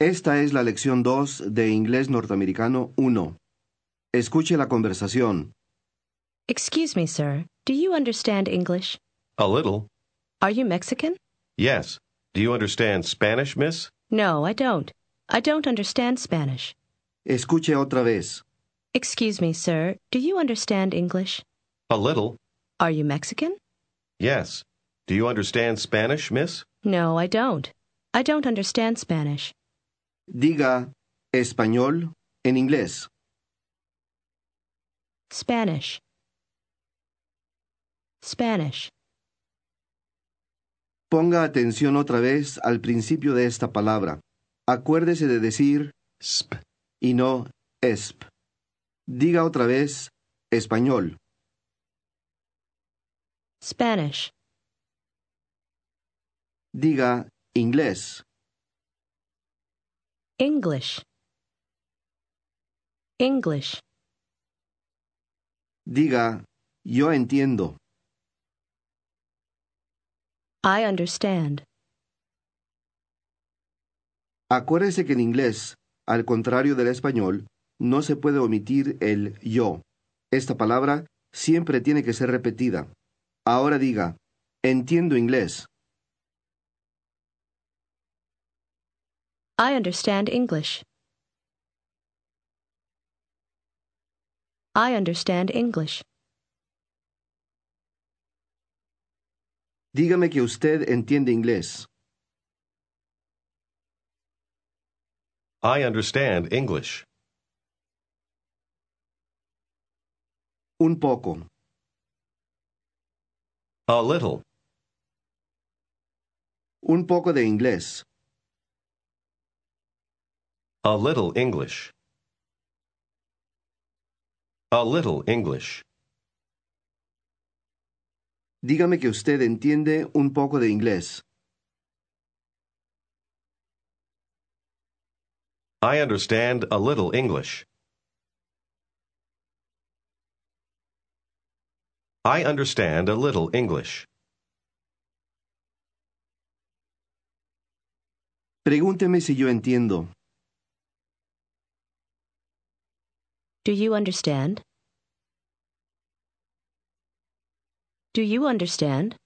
Esta es la lección 2 de Inglés Norteamericano 1. Escuche la conversación. Excuse me, sir. Do you understand English? A little. Are you Mexican? Yes. Do you understand Spanish, miss? No, I don't. I don't understand Spanish. Escuche otra vez. Excuse me, sir. Do you understand English? A little. Are you Mexican? Yes. Do you understand Spanish, miss? No, I don't. I don't understand Spanish. Diga español en inglés. Spanish. Spanish. Ponga atención otra vez al principio de esta palabra. Acuérdese de decir Sp. y no esp. Diga otra vez español. Spanish. Diga inglés. English. English. Diga yo entiendo. I understand. Acuérdese que en inglés, al contrario del español, no se puede omitir el yo. Esta palabra siempre tiene que ser repetida. Ahora diga, entiendo inglés. I understand English. I understand English. Dígame que usted entiende inglés. I understand English. Un poco. A little. Un poco de inglés. A little English. A little English. Dígame que usted entiende un poco de inglés. I understand a little English. I understand a little English. Pregúnteme si yo entiendo. Do you understand? Do you understand?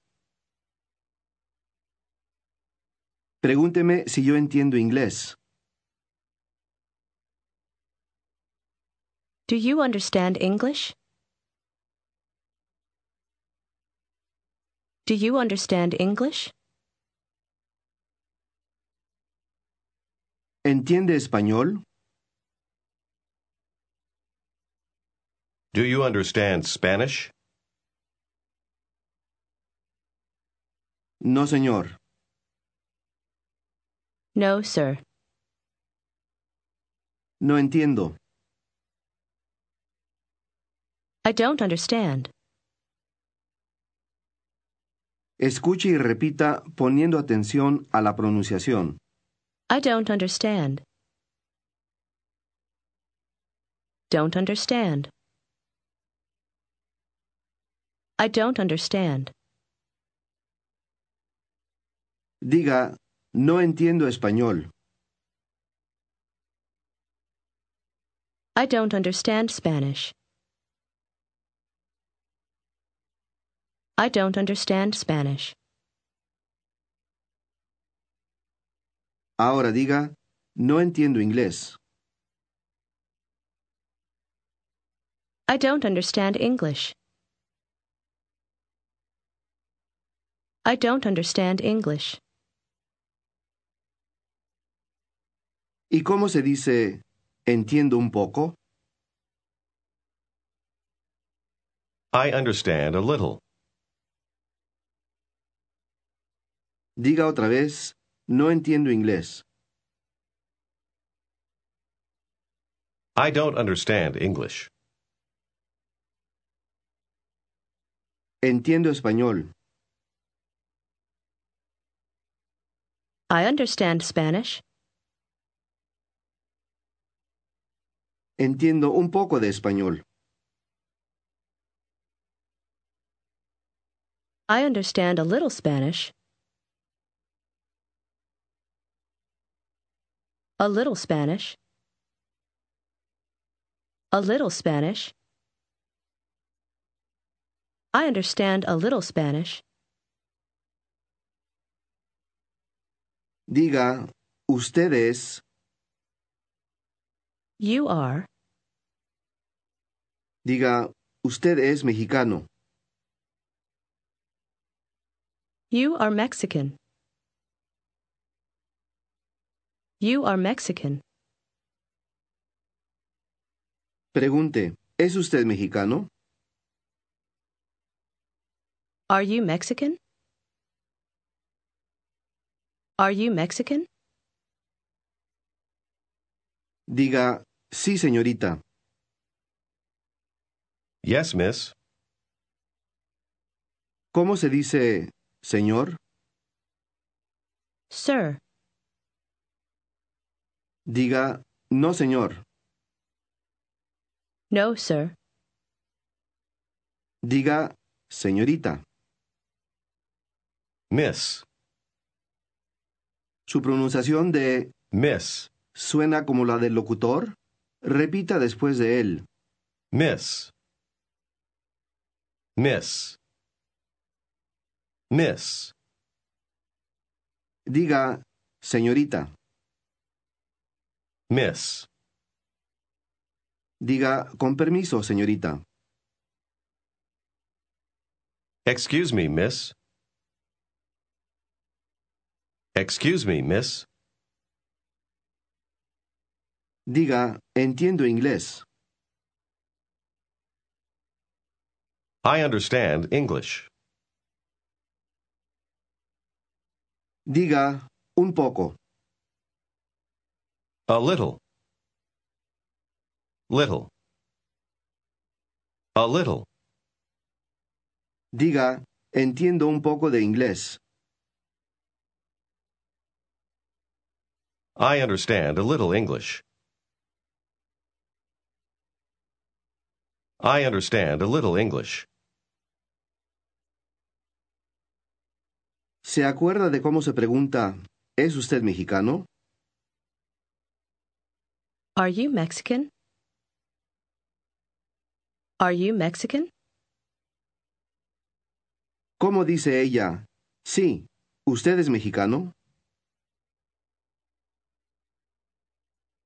Pregúnteme si yo entiendo inglés. Do you understand English? Do you understand English? ¿Entiende español? Do you understand Spanish? No, señor. No, sir. No entiendo. I don't understand. Escuche y repita poniendo atención a la pronunciación. I don't understand. Don't understand. I don't understand. Diga, no entiendo español. I don't understand Spanish. I don't understand Spanish. Ahora diga, no entiendo inglés. I don't understand English. I don't understand English. ¿Y cómo se dice entiendo un poco? I understand a little. Diga otra vez no entiendo inglés. I don't understand English. Entiendo español. I understand Spanish. Entiendo un poco de español. I understand a little Spanish. A little Spanish. A little Spanish. I understand a little Spanish. Diga, ustedes, You are. diga, usted es mexicano. You are Mexican. You are Mexican. Pregunte, ¿es usted mexicano? Are you Mexican? Are you Mexican? Diga, sí, señorita. Yes, miss. ¿Cómo se dice, señor? Sir. Diga, no, señor. No, sir. Diga, señorita. Miss. Su pronunciación de Miss. suena como la del locutor. Repita después de él. Miss. Miss. Miss. Diga, señorita. Miss. Diga, con permiso, señorita. Excuse me, miss. Excuse me, miss. Diga, entiendo inglés. I understand English. Diga, un poco. A little. Little. A little. Diga, entiendo un poco de inglés. I understand a little English. I understand a little English. ¿Se acuerda de cómo se pregunta, ¿es usted mexicano? Are you Mexican? Are you Mexican? ¿Cómo dice ella, sí, usted es mexicano?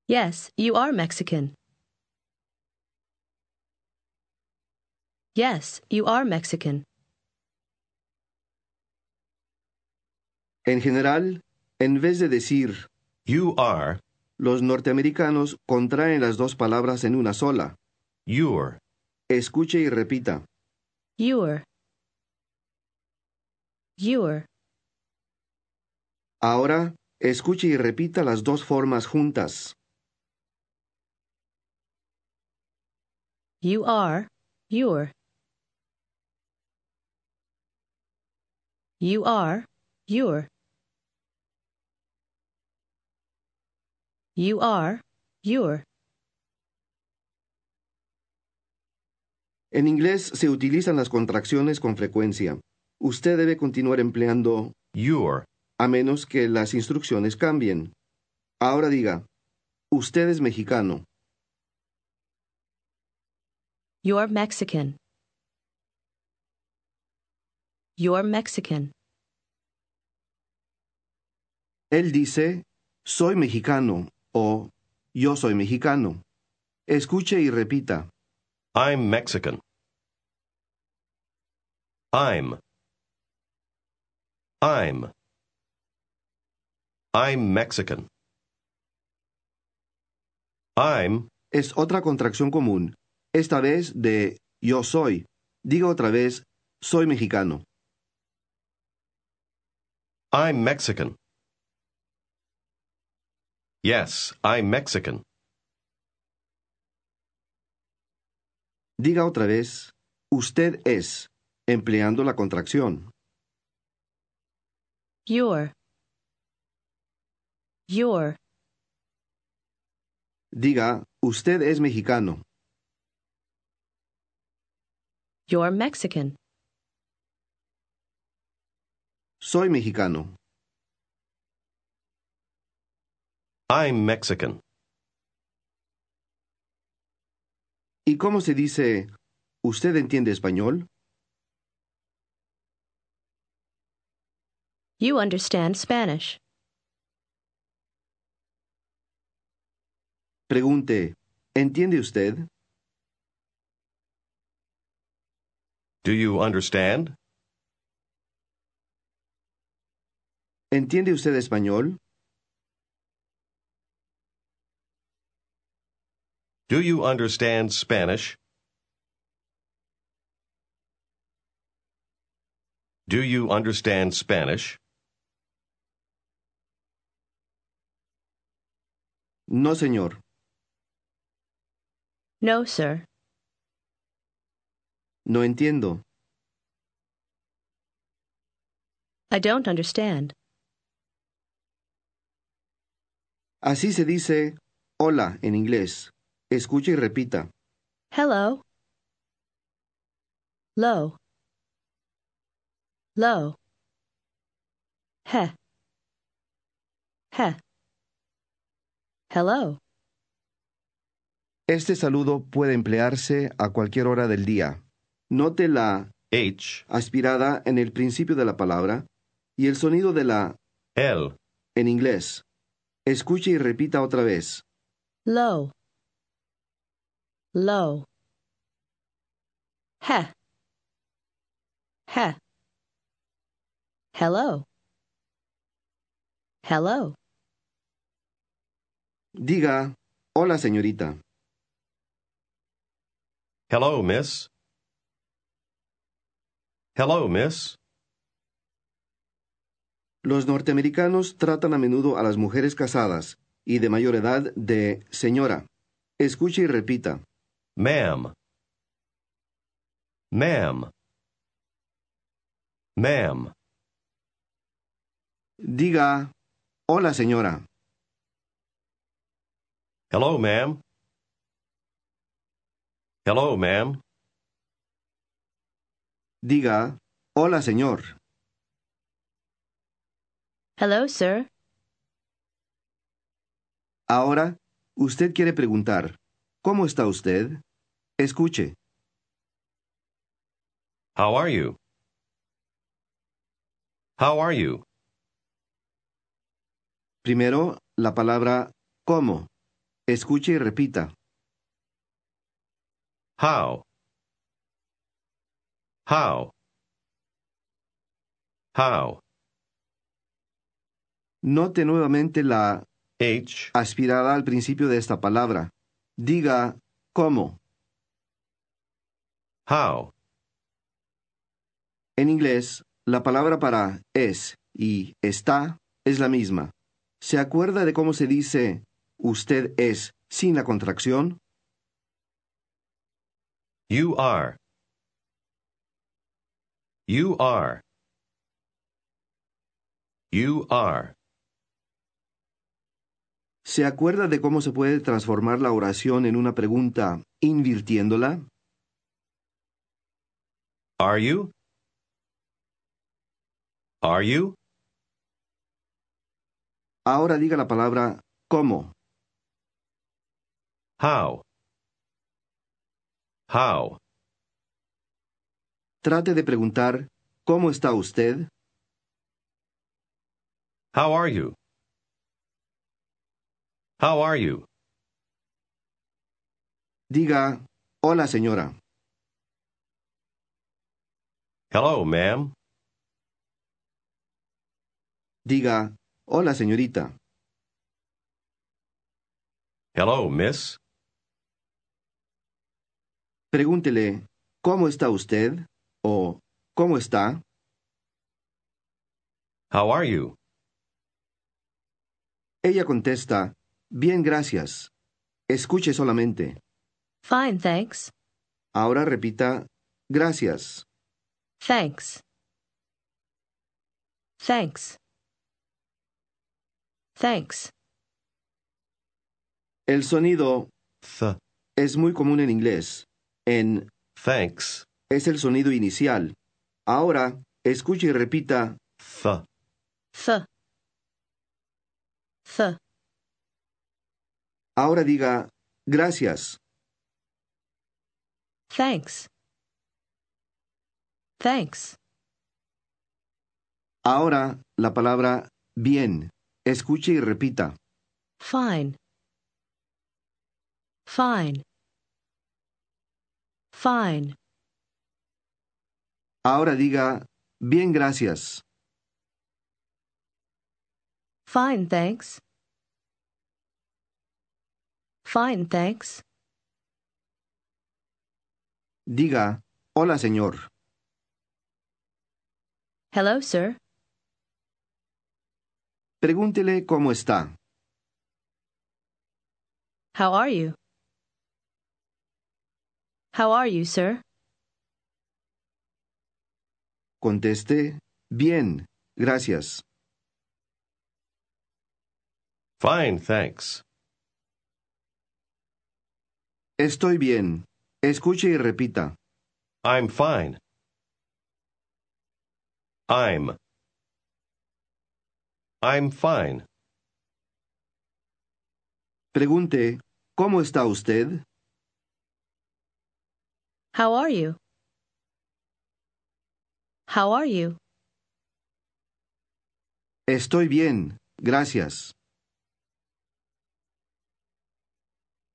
Yes, you are Mexican. Yes, you are Mexican. En general, en vez de decir, You are, los norteamericanos contraen las dos palabras en una sola. you're, Escuche y repita. You're. You're. Ahora, escuche y repita las dos formas juntas. You are. You're. You are. You're. You are. You're. En inglés se utilizan las contracciones con frecuencia. Usted debe continuar empleando you're, a menos que las instrucciones cambien. Ahora diga, usted es mexicano. You're Mexican. You're Mexican. Él dice, soy mexicano o yo soy mexicano. Escuche y repita. I'm Mexican. I'm. I'm. I'm Mexican. I'm, Es otra contracción común, esta vez de yo soy. Diga otra vez, soy mexicano. I'm Mexican. Yes, I'm Mexican. Diga otra vez, usted es, empleando la contracción. You're. You're. Diga, usted es mexicano. You're Mexican. Soy mexicano. I'm Mexican. ¿Y cómo se dice, usted entiende español? You understand Spanish. Pregunte, ¿entiende usted? Do you understand? ¿Entiende usted español? Do you understand Spanish? Do you understand Spanish? No, señor. No, sir. No entiendo. I don't understand. Así se dice hola en inglés. Escuche y repita. Hello. Low. Low. He. He. Hello. Este saludo puede emplearse a cualquier hora del día. Note la H, aspirada en el principio de la palabra y el sonido de la L, en inglés. Escuche y repita otra vez. Low. Low. He. He. Hello. Hello. Diga, hola señorita. Hello, miss. Hello, miss. Los norteamericanos tratan a menudo a las mujeres casadas y de mayor edad de señora. Escuche y repita. Ma'am. Ma'am. Ma'am. Diga, hola señora. Hello, ma'am. Hello, ma'am. Diga, hola señor. Hello, sir. Ahora, usted quiere preguntar, ¿cómo está usted? Escuche. How are you? How are you? Primero, la palabra ¿cómo? Escuche y repita. How? How? How? Note nuevamente la H, aspirada al principio de esta palabra. Diga ¿cómo? how? En inglés, la palabra para es y está es la misma. ¿Se acuerda de cómo se dice usted es sin la contracción? You are. You are. You are. ¿Se acuerda de cómo se puede transformar la oración en una pregunta invirtiéndola? Are you? Are you? Ahora diga la palabra ¿cómo? How? How? Trate de preguntar ¿cómo está usted? How are you? How are you? Diga hola señora. Hello, ma'am. Diga hola señorita. Hello, miss. Pregúntele ¿cómo está usted? O ¿cómo está? How are you? Ella contesta bien, gracias. Escuche solamente. Fine, thanks. Ahora repita, gracias. Thanks. Thanks. Thanks. El sonido Th. es muy común en inglés. En Thanks. Es el sonido inicial. Ahora, escuche y repita, Th. Th. Th. ahora diga, gracias. Thanks. Thanks. Ahora, la palabra bien. Escuche y repita. Fine. Fine. Fine. Ahora diga, bien, gracias. Fine, thanks. Fine, thanks. Diga, hola, señor. Hello, sir. Pregúntele cómo está. How are you? How are you, sir? Conteste, bien, gracias. Fine, thanks. Estoy bien. Escuche y repita. I'm fine. I'm. I'm fine. Pregunte, ¿cómo está usted? How are you? How are you? Estoy bien, gracias.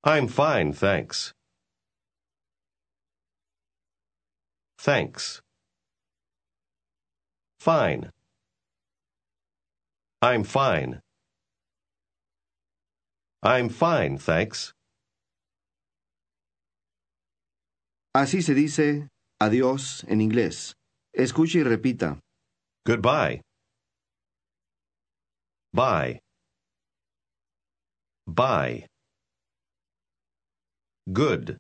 I'm fine, thanks. Thanks. Fine. I'm fine. I'm fine, thanks. Así se dice adiós en inglés. Escuche y repita. Goodbye. Bye. Bye. Good.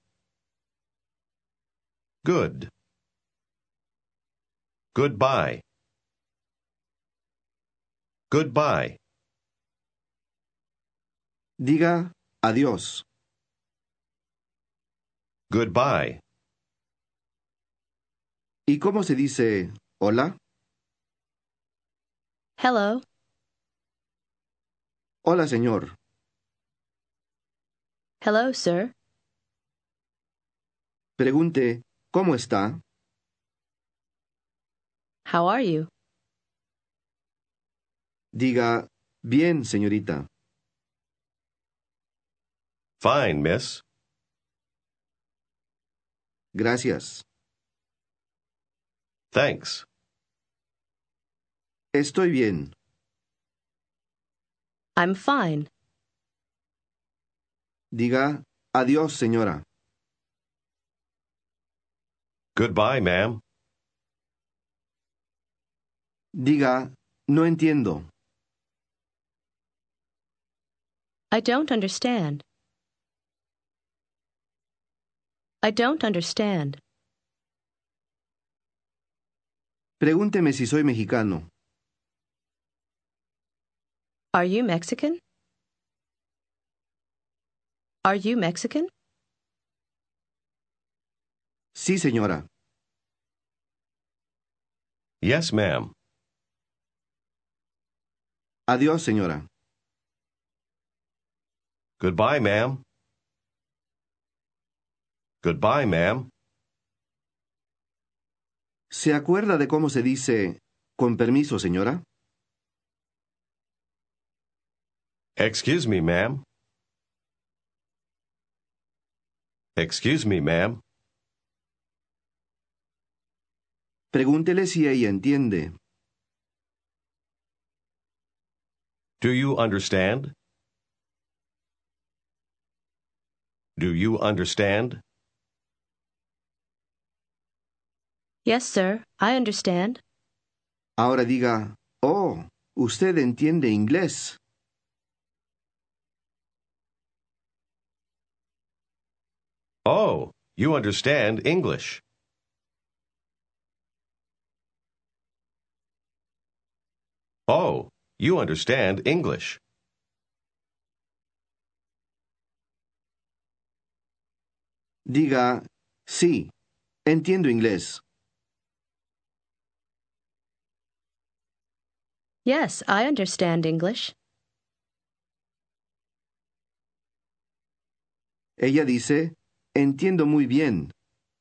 Good. Goodbye. Goodbye. Diga adiós. Goodbye. ¿Y cómo se dice hola? Hello. Hola, señor. Hello, sir. Pregunte, ¿cómo está? How are you? Diga, bien, señorita. Fine, miss. Gracias. Thanks. Estoy bien. I'm fine. Diga, adiós, señora. Goodbye, ma'am. Diga, no entiendo. I don't understand. I don't understand. Pregúnteme si soy mexicano. Are you Mexican? Are you Mexican? Sí, señora. Yes, ma'am. Adiós, señora. Goodbye, ma'am. Goodbye, ma'am. ¿Se acuerda de cómo se dice con permiso, señora? Excuse me, ma'am. Excuse me, ma'am. Pregúntele si ella entiende. Do you understand? Do you understand? Yes, sir, I understand. Ahora diga, oh, usted entiende inglés. Oh, you understand English. Oh, you understand English. Diga, sí, entiendo inglés. Yes, I understand English. Ella dice, entiendo muy bien.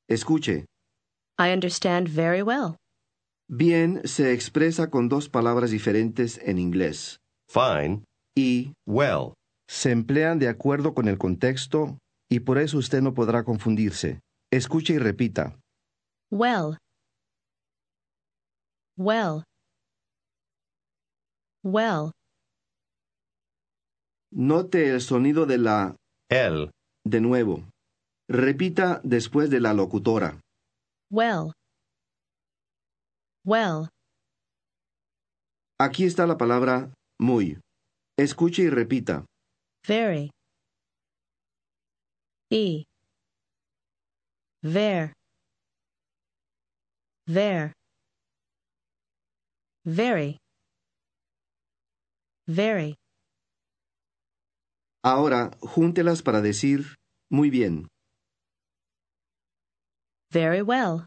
Escuche, I understand very well. bien se expresa con dos palabras diferentes en inglés. Fine. Y Well. se emplean de acuerdo con el contexto y por eso usted no podrá confundirse. Escuche y repita. Well. Well. Well. Note el sonido de la El. de nuevo. Repita después de la locutora. Well. Well. Aquí está la palabra muy. Escuche y repita. Very. E. Ver. Ver. Very. Very. Ahora, júntelas para decir muy bien. Very well.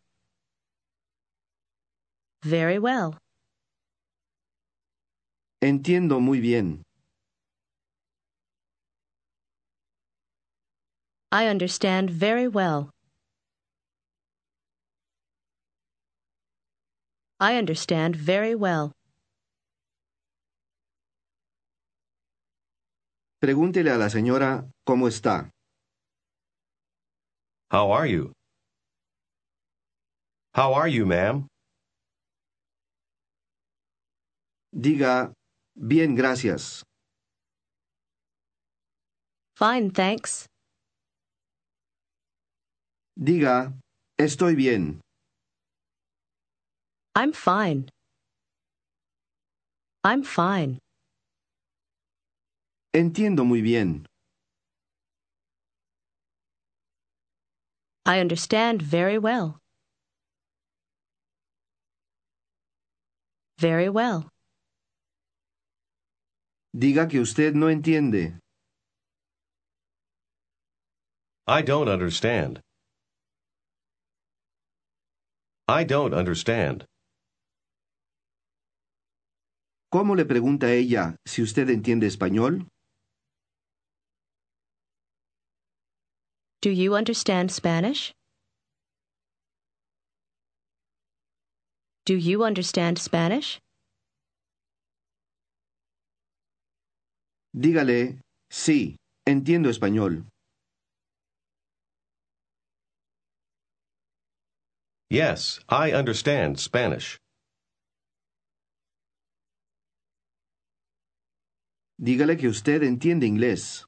Very well. Entiendo muy bien. I understand very well. I understand very well. Pregúntele a la señora cómo está. How are you? How are you, ma'am? Diga, bien, gracias. Fine, thanks. Diga, estoy bien. I'm fine. I'm fine. Entiendo muy bien. I understand very well. Very well. Diga que usted no entiende. I don't understand. I don't understand. ¿Cómo le pregunta ella si usted entiende español? Do you understand Spanish? Do you understand Spanish? Dígale, sí, entiendo español. Yes, I understand Spanish. Dígale que usted entiende inglés.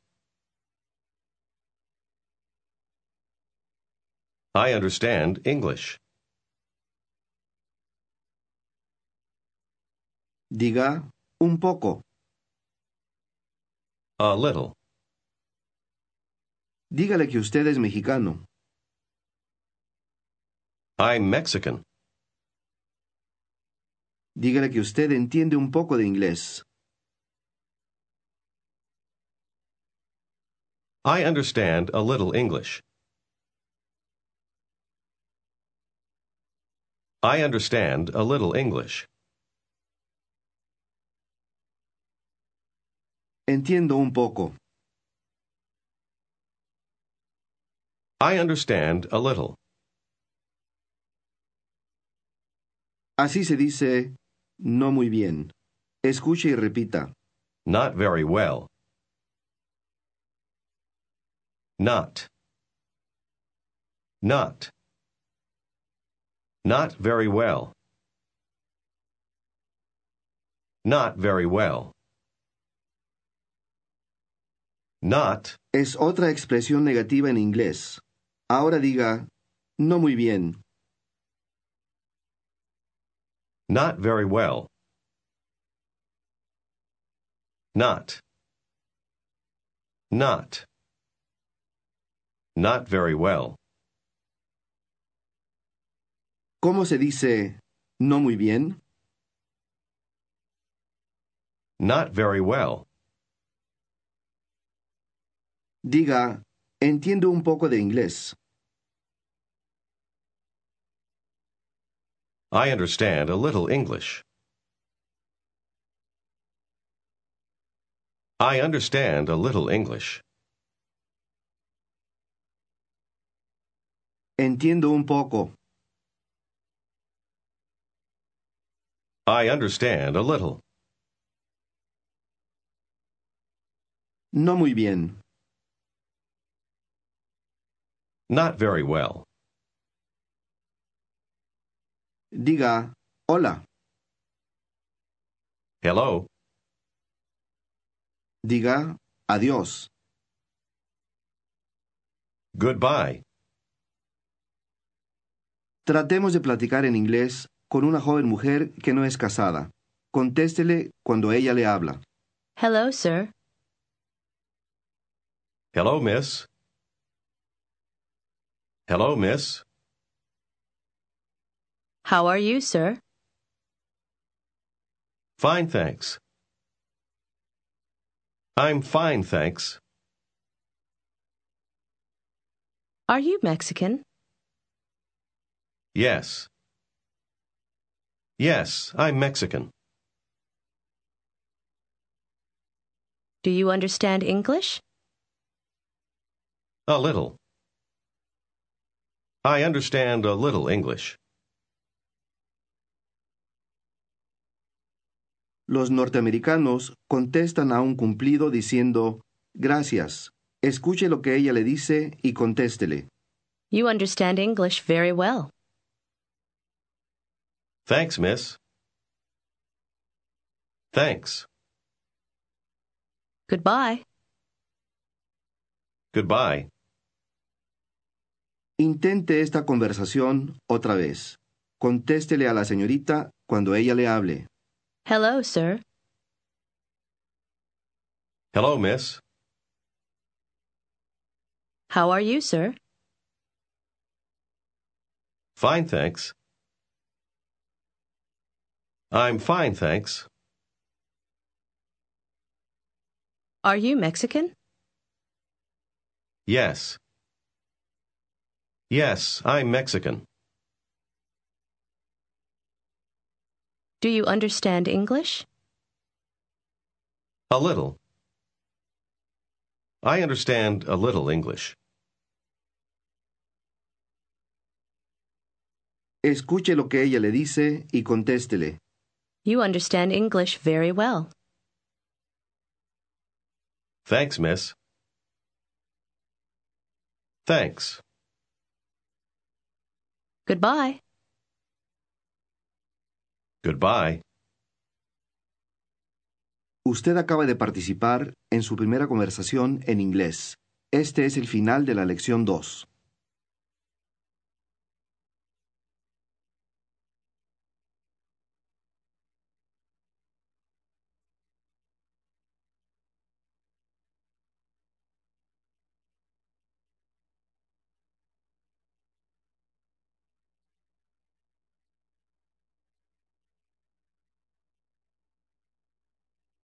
I understand English. Diga, un poco. A little. Dígale que usted es mexicano. I'm Mexican. Dígale que usted entiende un poco de inglés. I understand a little English. I understand a little English. Entiendo un poco. I understand a little. Así se dice no muy bien. Escuche y repita. Not very well. Not. Not. Not very well. Not very well. Not. Es otra expresión negativa en inglés. Ahora diga no muy bien. Not very well. Not. Not. Not very well. ¿Cómo se dice no muy bien? Not very well. Diga, entiendo un poco de inglés. I understand a little English. I understand a little English. Entiendo un poco. I understand a little. No muy bien. Not very well. Diga, hola. Hello. Diga, adiós. Goodbye. Tratemos de platicar en inglés con una joven mujer que no es casada. Contéstele cuando ella le habla. Hello, sir. Hello, miss. Hello, miss. How are you, sir? Fine, thanks. I'm fine, thanks. Are you Mexican? Yes. Yes, I'm Mexican. Do you understand English? A little. I understand a little English. Los norteamericanos contestan a un cumplido diciendo, gracias. Escuche lo que ella le dice y contéstele. You understand English very well. Thanks, miss. Thanks. Goodbye. Goodbye. Intente esta conversación otra vez. Contéstele a la señorita cuando ella le hable. Hello, sir. Hello, miss. How are you, sir? Fine, thanks. I'm fine, thanks. Are you Mexican? Yes. Yes, I'm Mexican. Do you understand English? A little. I understand a little English. Escuche lo que ella le dice y contéstele. You understand English very well. Thanks, miss. Thanks. Goodbye. Goodbye. Usted acaba de participar en su primera conversación en inglés. Este es el final de la lección 2.